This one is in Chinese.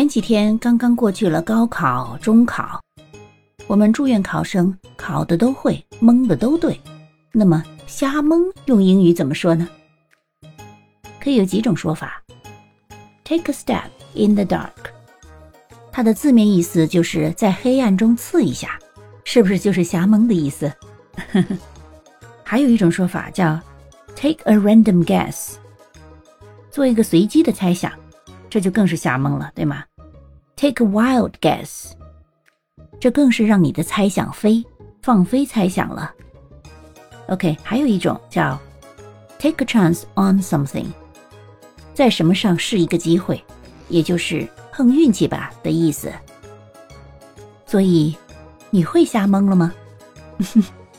前几天刚刚过去了高考、中考，我们祝愿考生考的都会，蒙的都对。那么瞎蒙用英语怎么说呢？可以有几种说法。Take a step in the dark，它的字面意思就是在黑暗中刺一下，是不是就是瞎蒙的意思？还有一种说法叫 Take a random guess，做一个随机的猜想。这就更是瞎蒙了，对吗？Take a wild guess，这更是让你的猜想飞，放飞猜想了。OK，还有一种叫 take a chance on something，在什么上试一个机会，也就是碰运气吧的意思。所以，你会瞎蒙了吗？